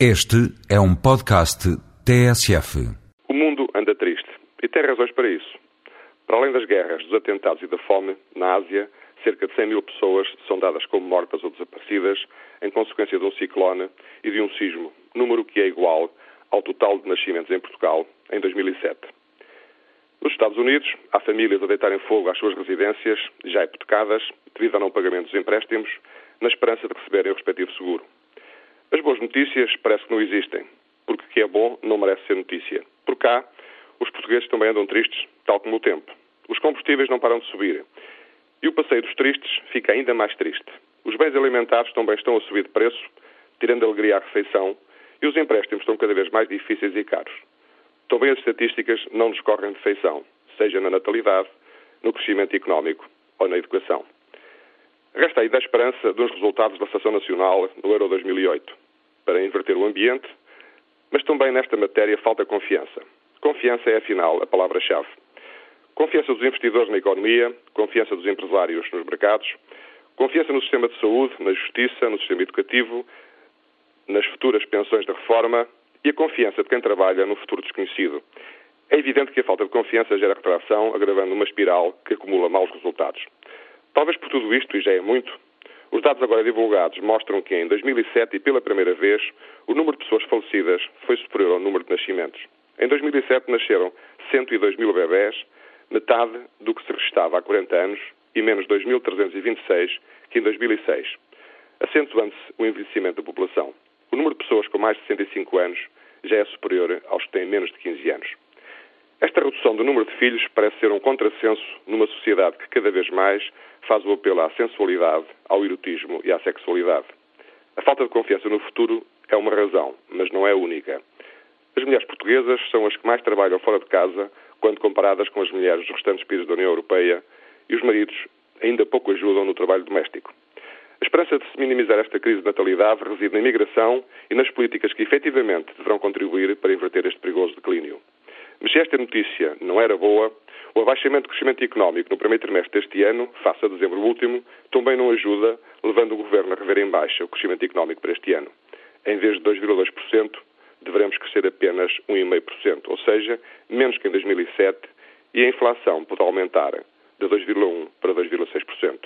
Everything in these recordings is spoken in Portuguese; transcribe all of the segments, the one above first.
Este é um podcast TSF. O mundo anda triste e tem razões para isso. Para além das guerras, dos atentados e da fome, na Ásia, cerca de 100 mil pessoas são dadas como mortas ou desaparecidas em consequência de um ciclone e de um sismo, número que é igual ao total de nascimentos em Portugal em 2007. Nos Estados Unidos, há famílias a deitarem fogo às suas residências, já hipotecadas, devido ao não pagamento dos empréstimos, na esperança de receberem o respectivo seguro. As boas notícias parece que não existem, porque o que é bom não merece ser notícia. Por cá, os portugueses também andam tristes, tal como o tempo. Os combustíveis não param de subir. E o passeio dos tristes fica ainda mais triste. Os bens alimentares também estão a subir de preço, tirando alegria à refeição, e os empréstimos estão cada vez mais difíceis e caros. Também as estatísticas não nos correm de feição, seja na natalidade, no crescimento económico ou na educação. Resta ainda a esperança dos resultados da Associação Nacional no Euro 2008 para inverter o ambiente, mas também nesta matéria falta confiança. Confiança é, afinal, a palavra-chave. Confiança dos investidores na economia, confiança dos empresários nos mercados, confiança no sistema de saúde, na justiça, no sistema educativo, nas futuras pensões de reforma e a confiança de quem trabalha no futuro desconhecido. É evidente que a falta de confiança gera retração, agravando uma espiral que acumula maus resultados. Talvez por tudo isto, e já é muito, os dados agora divulgados mostram que em 2007 e pela primeira vez o número de pessoas falecidas foi superior ao número de nascimentos. Em 2007 nasceram 102 mil bebés, metade do que se registava há 40 anos e menos 2.326 que em 2006, acentuando-se o envelhecimento da população. O número de pessoas com mais de 65 anos já é superior aos que têm menos de 15 anos. Esta redução do número de filhos parece ser um contrassenso numa sociedade que cada vez mais faz o apelo à sensualidade, ao erotismo e à sexualidade. A falta de confiança no futuro é uma razão, mas não é a única. As mulheres portuguesas são as que mais trabalham fora de casa quando comparadas com as mulheres dos restantes países da União Europeia e os maridos ainda pouco ajudam no trabalho doméstico. A esperança de se minimizar esta crise de natalidade reside na imigração e nas políticas que efetivamente deverão contribuir para inverter este perigoso declínio. Se esta notícia não era boa, o abaixamento do crescimento económico no primeiro trimestre deste ano, face a dezembro último, também não ajuda, levando o Governo a rever em baixa o crescimento económico para este ano. Em vez de 2,2%, deveremos crescer apenas 1,5%, ou seja, menos que em 2007, e a inflação pode aumentar de 2,1% para 2,6%.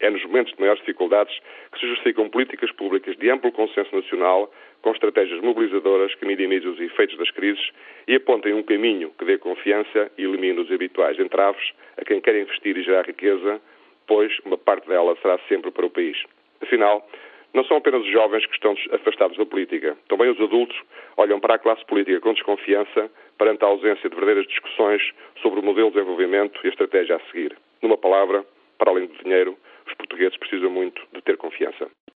É nos momentos de maiores dificuldades que se justificam políticas públicas de amplo consenso nacional, com estratégias mobilizadoras que minimizem os efeitos das crises e apontem um caminho que dê confiança e elimine os habituais entraves a quem quer investir e gerar riqueza, pois uma parte dela será sempre para o país. Afinal, não são apenas os jovens que estão afastados da política. Também os adultos olham para a classe política com desconfiança perante a ausência de verdadeiras discussões sobre o modelo de desenvolvimento e a estratégia a seguir. Numa palavra, para além do dinheiro, precisam muito de ter confiança.